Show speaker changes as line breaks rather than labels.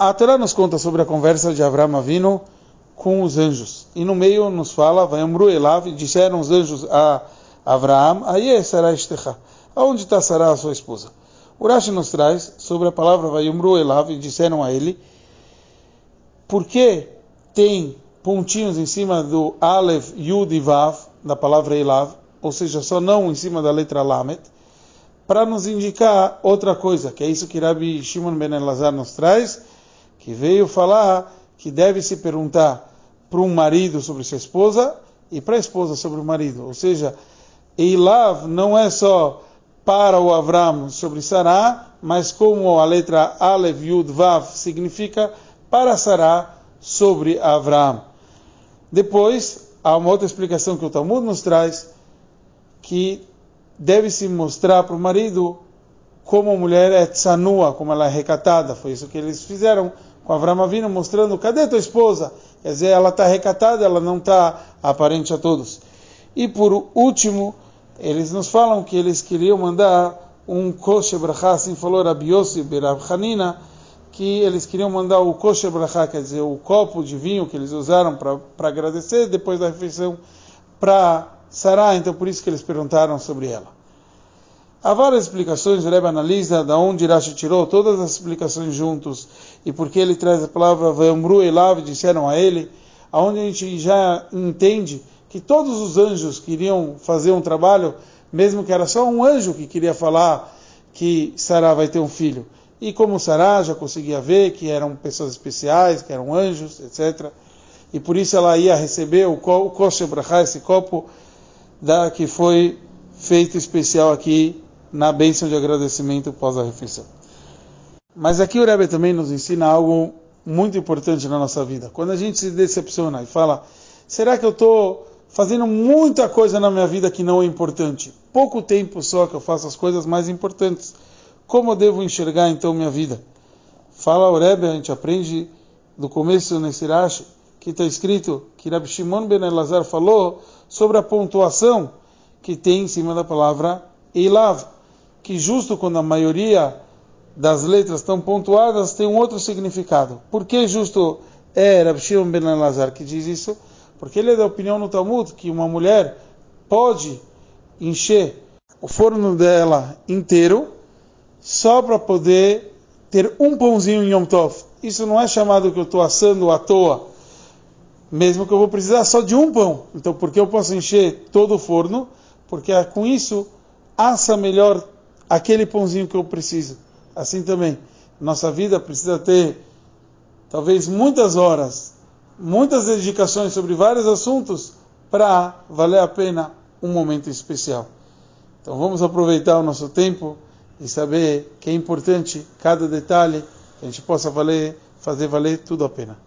a Torá nos conta sobre a conversa de Avraham Avino com os anjos. E no meio nos fala, vai Amru Elav, e disseram os anjos a Avraham, aí será Estecha. Aonde está Sará, a sua esposa? Urashi nos traz sobre a palavra vai Amru Elav, e disseram a ele, por que tem pontinhos em cima do Aleph, Yud e Vav, da palavra Elav, ou seja, só não em cima da letra Lamet, para nos indicar outra coisa, que é isso que Rabbi Shimon ben Elazar nos traz, que veio falar que deve se perguntar para um marido sobre sua esposa e para a esposa sobre o marido. Ou seja, Eilav não é só para o Avram sobre Sará, mas como a letra Alev Yud Vav significa para Sará sobre Avram. Depois, há uma outra explicação que o Talmud nos traz, que deve se mostrar para o marido como a mulher é tsanua, como ela é recatada. Foi isso que eles fizeram com Avram Avinu, mostrando, cadê tua esposa? Quer dizer, ela está recatada, ela não está aparente a todos. E por último, eles nos falam que eles queriam mandar um kosher brachá, assim falou Rabi Yossi Hanina, que eles queriam mandar o kosher brachá, quer dizer, o copo de vinho que eles usaram para agradecer depois da refeição, para Sará, então por isso que eles perguntaram sobre ela. Há várias explicações, o Rebbe analisa da onde Rashi tirou todas as explicações juntos e porque ele traz a palavra Vayomru Elav, disseram a ele, aonde a gente já entende que todos os anjos queriam fazer um trabalho, mesmo que era só um anjo que queria falar que Sará vai ter um filho. E como Sará já conseguia ver que eram pessoas especiais, que eram anjos, etc. E por isso ela ia receber o Kosher Brachá, esse copo da, que foi feito especial aqui na bênção de agradecimento pós a refeição. Mas aqui o Rebbe também nos ensina algo muito importante na nossa vida. Quando a gente se decepciona e fala, será que eu estou fazendo muita coisa na minha vida que não é importante? Pouco tempo só que eu faço as coisas mais importantes. Como eu devo enxergar então minha vida? Fala o Rebbe, a gente aprende do começo nesse Rashi, que está escrito que Rabbi Shimon ben Elazar falou sobre a pontuação que tem em cima da palavra Eilav, que justo quando a maioria das letras estão pontuadas tem um outro significado. Por que justo é Rabbi Shimon ben Elazar que diz isso? Porque ele é da opinião no Talmud que uma mulher pode encher o forno dela inteiro só para poder ter um pãozinho em Yom Tov. Isso não é chamado que eu estou assando à toa mesmo que eu vou precisar só de um pão. Então, por que eu posso encher todo o forno? Porque com isso assa melhor aquele pãozinho que eu preciso. Assim também, nossa vida precisa ter talvez muitas horas, muitas dedicações sobre vários assuntos para valer a pena um momento especial. Então vamos aproveitar o nosso tempo e saber que é importante cada detalhe, que a gente possa valer, fazer valer tudo a pena.